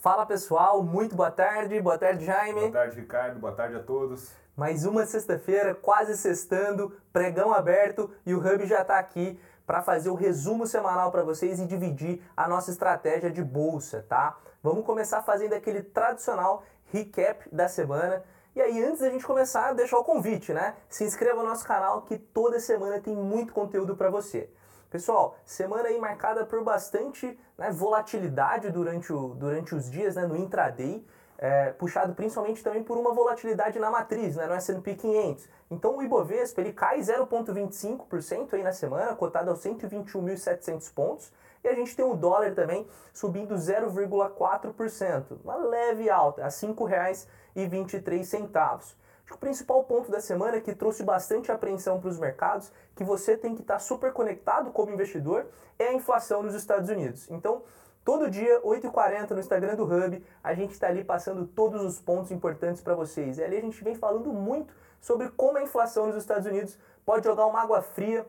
Fala pessoal, muito boa tarde, boa tarde Jaime. Boa tarde Ricardo, boa tarde a todos. Mais uma sexta-feira, quase sextando, pregão aberto e o Hub já está aqui para fazer o resumo semanal para vocês e dividir a nossa estratégia de bolsa, tá? Vamos começar fazendo aquele tradicional recap da semana. E aí, antes da gente começar, deixar o convite, né? Se inscreva no nosso canal que toda semana tem muito conteúdo para você. Pessoal, semana aí marcada por bastante né, volatilidade durante, o, durante os dias né, no intraday, é, puxado principalmente também por uma volatilidade na matriz, né, no S&P 500. Então o Ibovespa ele cai 0,25% aí na semana, cotado aos 121.700 pontos, e a gente tem o dólar também subindo 0,4%, uma leve alta, a R$ 5,23. O principal ponto da semana que trouxe bastante apreensão para os mercados, que você tem que estar tá super conectado como investidor, é a inflação nos Estados Unidos. Então, todo dia, 8h40 no Instagram do Hub, a gente está ali passando todos os pontos importantes para vocês. E ali a gente vem falando muito sobre como a inflação nos Estados Unidos pode jogar uma água fria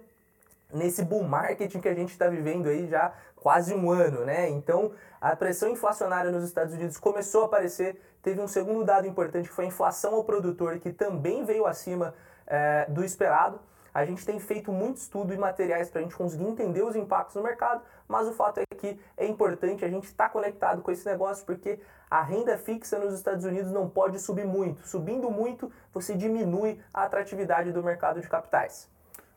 nesse bull market que a gente está vivendo aí já quase um ano, né? Então a pressão inflacionária nos Estados Unidos começou a aparecer. Teve um segundo dado importante que foi a inflação ao produtor, que também veio acima é, do esperado. A gente tem feito muito estudo e materiais para a gente conseguir entender os impactos no mercado, mas o fato é que é importante a gente estar tá conectado com esse negócio porque a renda fixa nos Estados Unidos não pode subir muito. Subindo muito, você diminui a atratividade do mercado de capitais.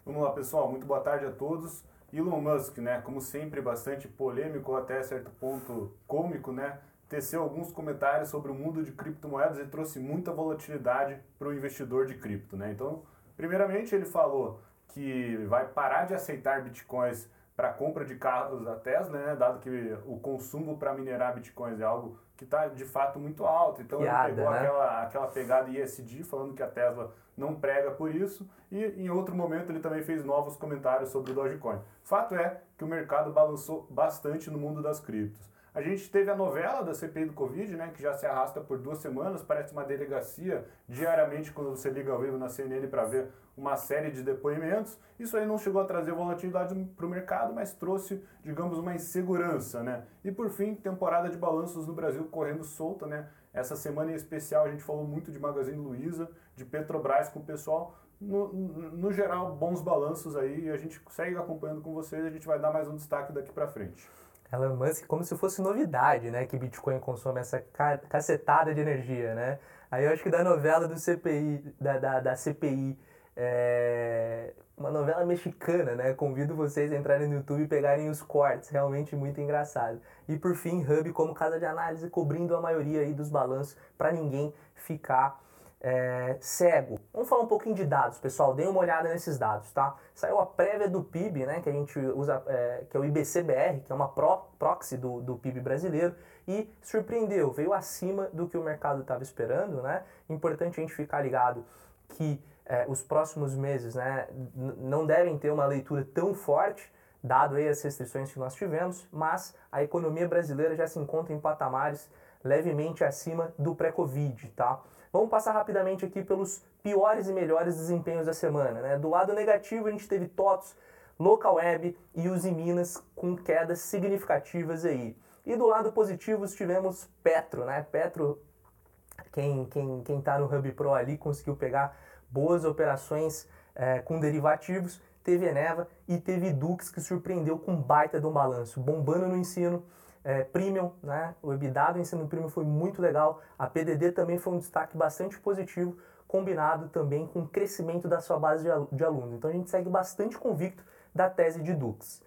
Vamos lá, pessoal. Muito boa tarde a todos. Elon Musk, né, como sempre, bastante polêmico, até certo ponto cômico, né, teceu alguns comentários sobre o mundo de criptomoedas e trouxe muita volatilidade para o investidor de cripto. Né? Então, primeiramente, ele falou que vai parar de aceitar bitcoins para compra de carros da Tesla, né, dado que o consumo para minerar bitcoins é algo que está de fato muito alto. Então Piada, ele pegou né? aquela, aquela pegada ISD, falando que a Tesla não prega por isso, e em outro momento ele também fez novos comentários sobre o Dogecoin. Fato é que o mercado balançou bastante no mundo das criptos. A gente teve a novela da CPI do Covid, né, que já se arrasta por duas semanas, parece uma delegacia diariamente quando você liga ao vivo na CNN para ver uma série de depoimentos. Isso aí não chegou a trazer volatilidade para o mercado, mas trouxe, digamos, uma insegurança, né? E por fim, temporada de balanços no Brasil correndo solta, né? Essa semana em especial a gente falou muito de Magazine Luiza, de Petrobras com o pessoal. No, no geral, bons balanços aí e a gente segue acompanhando com vocês. A gente vai dar mais um destaque daqui para frente. Elon Musk como se fosse novidade, né? Que Bitcoin consome essa cacetada de energia, né? Aí eu acho que da novela do CPI, da, da, da CPI, é uma novela mexicana, né? Convido vocês a entrarem no YouTube e pegarem os cortes, realmente muito engraçado. E por fim, Hub como casa de análise, cobrindo a maioria aí dos balanços para ninguém ficar é, cego. Vamos falar um pouquinho de dados, pessoal. Dê uma olhada nesses dados, tá? Saiu a prévia do PIB, né? Que a gente usa, é, que é o IBCBR, que é uma pro, proxy do, do PIB brasileiro, e surpreendeu, veio acima do que o mercado estava esperando, né? Importante a gente ficar ligado que é, os próximos meses, né? Não devem ter uma leitura tão forte dado aí as restrições que nós tivemos, mas a economia brasileira já se encontra em patamares levemente acima do pré-Covid, tá? Vamos passar rapidamente aqui pelos piores e melhores desempenhos da semana. Né? Do lado negativo, a gente teve TOTS, Local Web e Uzi Minas com quedas significativas aí. E do lado positivo, tivemos Petro, né? Petro, quem quem quem está no Hub Pro ali conseguiu pegar boas operações é, com derivativos. Teve Eneva e teve Dux que surpreendeu com baita de um balanço, bombando no ensino é, premium, né? O EBITDA do ensino premium foi muito legal. A PDD também foi um destaque bastante positivo, combinado também com o crescimento da sua base de alunos. Então a gente segue bastante convicto da tese de Dux.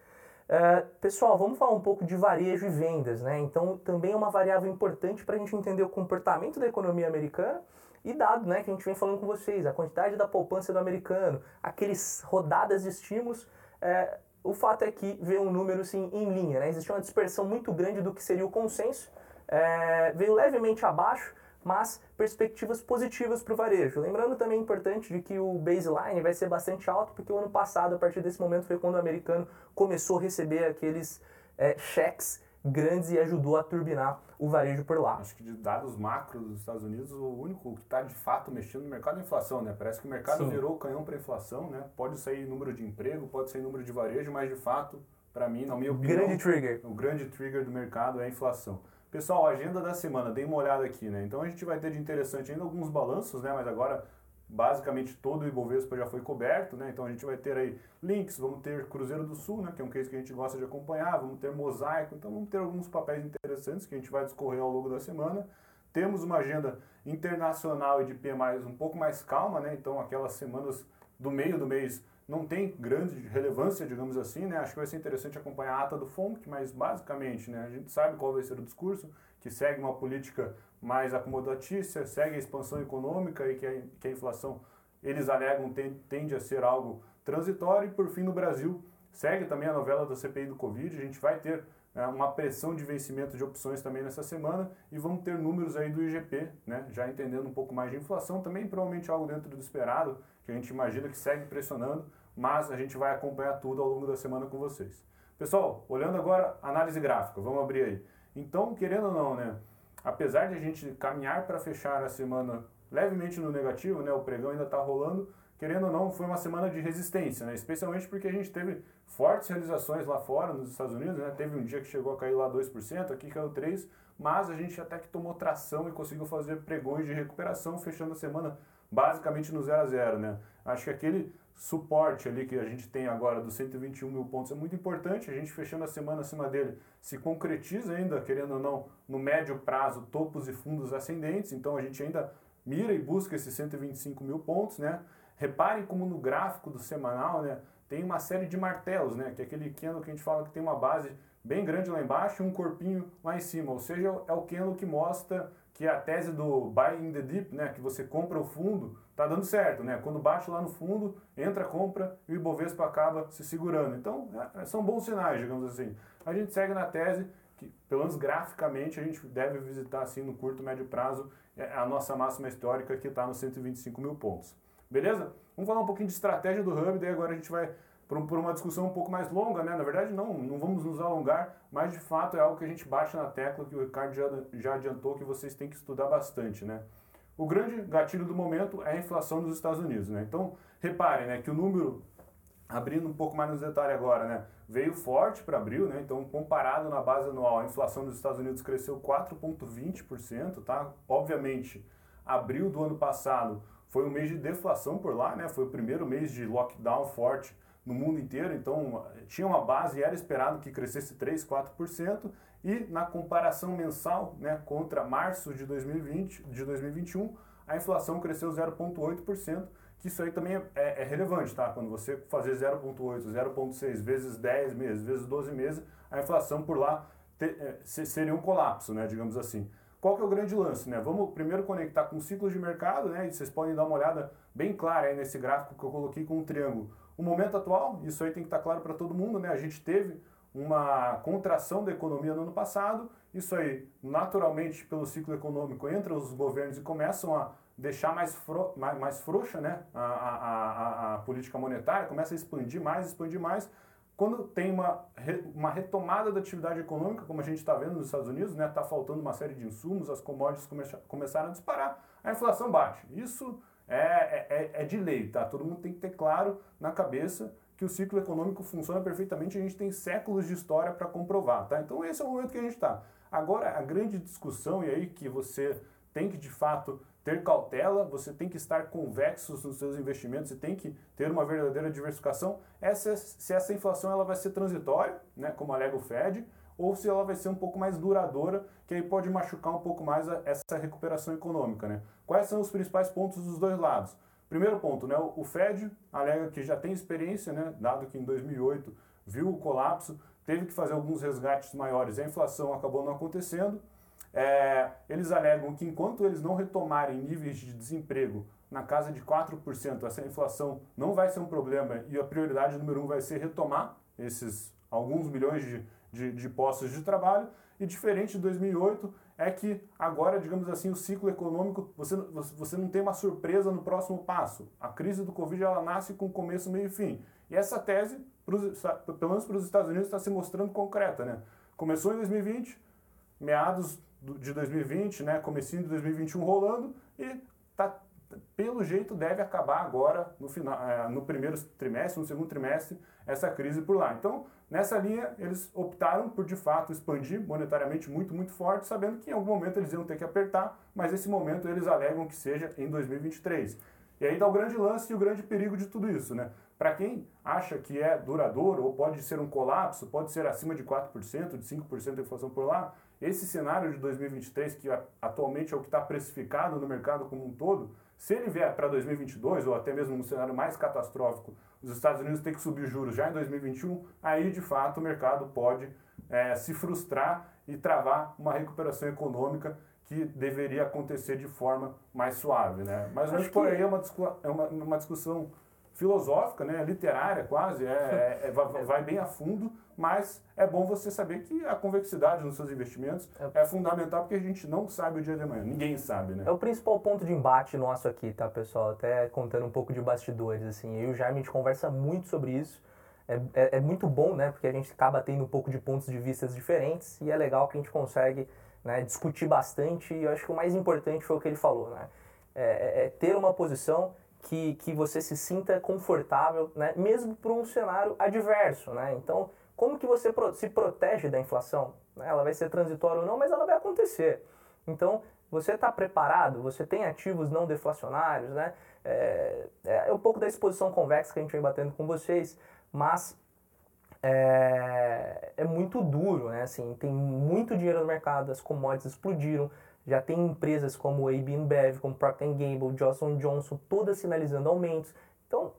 É, pessoal, vamos falar um pouco de varejo e vendas, né? Então também é uma variável importante para a gente entender o comportamento da economia americana e dado, né, que a gente vem falando com vocês, a quantidade da poupança do americano, aqueles rodadas de estímulos, é, o fato é que veio um número em linha, né? Existia uma dispersão muito grande do que seria o consenso, é, veio levemente abaixo, mas perspectivas positivas para o varejo. Lembrando também importante de que o baseline vai ser bastante alto, porque o ano passado, a partir desse momento, foi quando o americano começou a receber aqueles é, cheques grandes e ajudou a turbinar o varejo por lá. Acho que de dados macros dos Estados Unidos, o único que está de fato mexendo no mercado é a inflação, né? Parece que o mercado Sim. virou o canhão para a inflação, né? Pode sair número de emprego, pode sair número de varejo, mas de fato, para mim, na minha opinião, grande trigger. o grande trigger do mercado é a inflação. Pessoal, agenda da semana, dei uma olhada aqui, né? Então a gente vai ter de interessante ainda alguns balanços, né? Mas agora basicamente todo o Ibovespa já foi coberto, né? Então a gente vai ter aí links, vamos ter Cruzeiro do Sul, né? Que é um case que a gente gosta de acompanhar, vamos ter Mosaico, então vamos ter alguns papéis interessantes que a gente vai discorrer ao longo da semana. Temos uma agenda internacional e de PMI um pouco mais calma, né? Então aquelas semanas do meio do mês não tem grande relevância, digamos assim, né? Acho que vai ser interessante acompanhar a ata do FONC, mas basicamente, né, a gente sabe qual vai ser o discurso, que segue uma política mais acomodatícia, segue a expansão econômica e que a, que a inflação, eles alegam, tende a ser algo transitório. E por fim, no Brasil, segue também a novela da CPI do Covid, a gente vai ter né, uma pressão de vencimento de opções também nessa semana e vamos ter números aí do IGP, né, já entendendo um pouco mais de inflação, também provavelmente algo dentro do esperado, que a gente imagina que segue pressionando, mas a gente vai acompanhar tudo ao longo da semana com vocês. Pessoal, olhando agora análise gráfica, vamos abrir aí. Então, querendo ou não, né, apesar de a gente caminhar para fechar a semana levemente no negativo, né, o pregão ainda está rolando, querendo ou não, foi uma semana de resistência, né, especialmente porque a gente teve fortes realizações lá fora, nos Estados Unidos, né, teve um dia que chegou a cair lá 2%, aqui caiu 3%, mas a gente até que tomou tração e conseguiu fazer pregões de recuperação, fechando a semana basicamente no 0 a 0, né? Acho que aquele suporte ali que a gente tem agora dos 121 mil pontos é muito importante. A gente fechando a semana acima dele se concretiza ainda, querendo ou não, no médio prazo, topos e fundos ascendentes. Então a gente ainda mira e busca esses 125 mil pontos, né? Reparem como no gráfico do semanal, né? Tem uma série de martelos, né? Que é aquele candle que a gente fala que tem uma base bem grande lá embaixo e um corpinho lá em cima. Ou seja, é o candle que mostra que a tese do buy in the deep, né, que você compra o fundo, tá dando certo, né? Quando bate lá no fundo, entra, compra e o Ibovespa acaba se segurando. Então, é, são bons sinais, digamos assim. A gente segue na tese que, pelo menos graficamente, a gente deve visitar assim no curto médio prazo é, a nossa máxima histórica que está nos 125 mil pontos. Beleza? Vamos falar um pouquinho de estratégia do Hub, daí agora a gente vai por, uma discussão um pouco mais longa, né? Na verdade, não, não vamos nos alongar, mas de fato é algo que a gente bate na tecla, que o Ricardo já, já adiantou que vocês têm que estudar bastante, né? O grande gatilho do momento é a inflação dos Estados Unidos, né? Então, reparem, né, que o número, abrindo um pouco mais nos detalhes agora, né, veio forte para abril, né? Então, comparado na base anual, a inflação dos Estados Unidos cresceu 4,20%, tá? Obviamente, abril do ano passado foi um mês de deflação por lá, né? Foi o primeiro mês de lockdown forte no mundo inteiro, então tinha uma base e era esperado que crescesse 3, 4%, e na comparação mensal, né, contra março de 2020, de 2021, a inflação cresceu 0,8%, que isso aí também é, é, é, relevante, tá? Quando você fazer 0,8, 0,6 vezes 10 meses, vezes 12 meses, a inflação por lá é, seria um colapso, né, digamos assim. Qual que é o grande lance, né? Vamos primeiro conectar com ciclos de mercado, né? E vocês podem dar uma olhada bem clara aí nesse gráfico que eu coloquei com um triângulo o momento atual, isso aí tem que estar claro para todo mundo, né? A gente teve uma contração da economia no ano passado, isso aí naturalmente pelo ciclo econômico entra os governos e começam a deixar mais, fro mais, mais frouxa né? a, a, a, a política monetária, começa a expandir mais, expandir mais, quando tem uma, uma retomada da atividade econômica, como a gente está vendo nos Estados Unidos, está né, tá faltando uma série de insumos, as commodities come começaram a disparar, a inflação bate. Isso é, é, é, é de lei, tá? Todo mundo tem que ter claro na cabeça que o ciclo econômico funciona perfeitamente, a gente tem séculos de história para comprovar, tá? Então esse é o momento que a gente está. Agora, a grande discussão, e aí que você tem que de fato ter cautela, você tem que estar convexo nos seus investimentos, você tem que ter uma verdadeira diversificação, se essa inflação ela vai ser transitória, né, como alega o Fed, ou se ela vai ser um pouco mais duradoura, que aí pode machucar um pouco mais a, essa recuperação econômica. Né? Quais são os principais pontos dos dois lados? Primeiro ponto, né, o Fed alega que já tem experiência, né, dado que em 2008 viu o colapso, teve que fazer alguns resgates maiores, a inflação acabou não acontecendo. É, eles alegam que enquanto eles não retomarem níveis de desemprego na casa de 4%, essa inflação não vai ser um problema e a prioridade número um vai ser retomar esses alguns milhões de de, de postos de trabalho, e diferente de 2008 é que agora, digamos assim, o ciclo econômico, você, você não tem uma surpresa no próximo passo. A crise do Covid ela nasce com começo, meio e fim. E essa tese, pros, pelo menos para os Estados Unidos, está se mostrando concreta. Né? Começou em 2020, meados de 2020, né, comecinho de 2021 rolando, e está pelo jeito deve acabar agora no, final, é, no primeiro trimestre, no segundo trimestre, essa crise por lá. Então, nessa linha, eles optaram por de fato expandir monetariamente muito, muito forte, sabendo que em algum momento eles iam ter que apertar, mas esse momento eles alegam que seja em 2023. E aí dá o grande lance e o grande perigo de tudo isso, né? Para quem acha que é duradouro ou pode ser um colapso, pode ser acima de 4%, de 5% de inflação por lá, esse cenário de 2023, que atualmente é o que está precificado no mercado como um todo, se ele vier para 2022 ou até mesmo um cenário mais catastrófico, os Estados Unidos têm que subir juros já em 2021, aí de fato o mercado pode é, se frustrar e travar uma recuperação econômica que deveria acontecer de forma mais suave. Né? Mas hoje por aí é uma, é uma, uma discussão filosófica, né, literária quase, é, é, é, vai bem a fundo, mas é bom você saber que a convexidade nos seus investimentos é, é fundamental porque a gente não sabe o dia de amanhã, ninguém sabe, né? É o principal ponto de embate nosso aqui, tá, pessoal? Até contando um pouco de bastidores, assim, eu e o Jaime a gente conversa muito sobre isso, é, é, é, muito bom, né, porque a gente acaba tendo um pouco de pontos de vista diferentes e é legal que a gente consegue né, discutir bastante e eu acho que o mais importante foi o que ele falou, né? é, é, é ter uma posição que, que você se sinta confortável, né? mesmo para um cenário adverso. Né? Então, como que você se protege da inflação? Né? Ela vai ser transitória ou não, mas ela vai acontecer. Então, você está preparado? Você tem ativos não deflacionários? Né? É, é, um pouco da exposição convexa que a gente vem batendo com vocês, mas é, é muito duro, né? Assim, tem muito dinheiro no mercado, as commodities explodiram, já tem empresas como AB InBev, como Procter Gamble, Johnson Johnson, todas sinalizando aumentos. Então,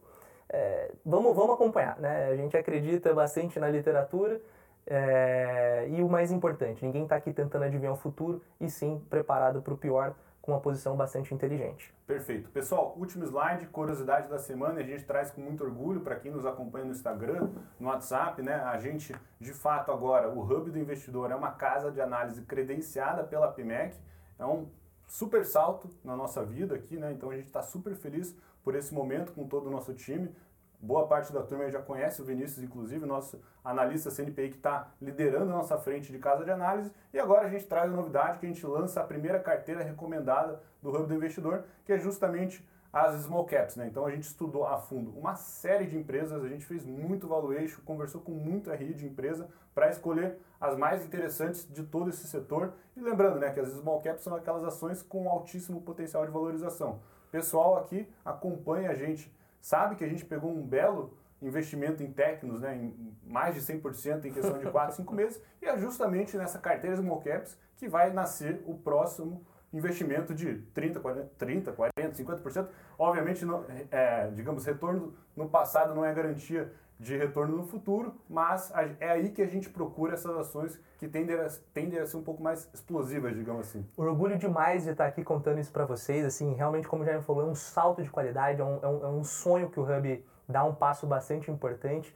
é, vamos, vamos acompanhar. Né? A gente acredita bastante na literatura é, e o mais importante, ninguém está aqui tentando adivinhar o futuro e sim preparado para o pior com uma posição bastante inteligente. Perfeito. Pessoal, último slide, curiosidade da semana, a gente traz com muito orgulho para quem nos acompanha no Instagram, no WhatsApp, né? A gente, de fato, agora, o Hub do Investidor é uma casa de análise credenciada pela PIMEC, é um super salto na nossa vida aqui, né? Então a gente está super feliz por esse momento com todo o nosso time. Boa parte da turma já conhece o Vinícius, inclusive, nosso analista CNPI que está liderando a nossa frente de casa de análise. E agora a gente traz a novidade que a gente lança a primeira carteira recomendada do Hub do Investidor, que é justamente as small caps, né? Então a gente estudou a fundo uma série de empresas, a gente fez muito valuation, conversou com muito RI de empresa para escolher as mais interessantes de todo esse setor. E lembrando, né, que as small caps são aquelas ações com altíssimo potencial de valorização. Pessoal aqui acompanha a gente, sabe que a gente pegou um belo investimento em técnicos, né, em mais de 100% em questão de 4, 5 meses, e é justamente nessa carteira small caps que vai nascer o próximo investimento de 30, 40, 30, 40 50%. Obviamente, não, é, digamos, retorno no passado não é garantia de retorno no futuro, mas é aí que a gente procura essas ações que tendem a, tendem a ser um pouco mais explosivas, digamos assim. Orgulho demais de estar aqui contando isso para vocês, assim, realmente, como já me falou, é um salto de qualidade, é um, é um, é um sonho que o Hub dá um passo bastante importante.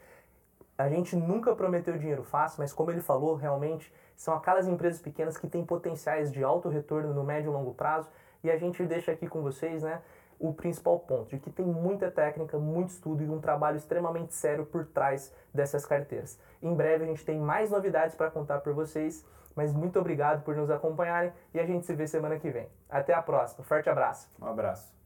A gente nunca prometeu dinheiro fácil, mas como ele falou, realmente são aquelas empresas pequenas que têm potenciais de alto retorno no médio e longo prazo. E a gente deixa aqui com vocês, né, o principal ponto, de que tem muita técnica, muito estudo e um trabalho extremamente sério por trás dessas carteiras. Em breve a gente tem mais novidades para contar para vocês, mas muito obrigado por nos acompanharem e a gente se vê semana que vem. Até a próxima. Forte abraço. Um abraço.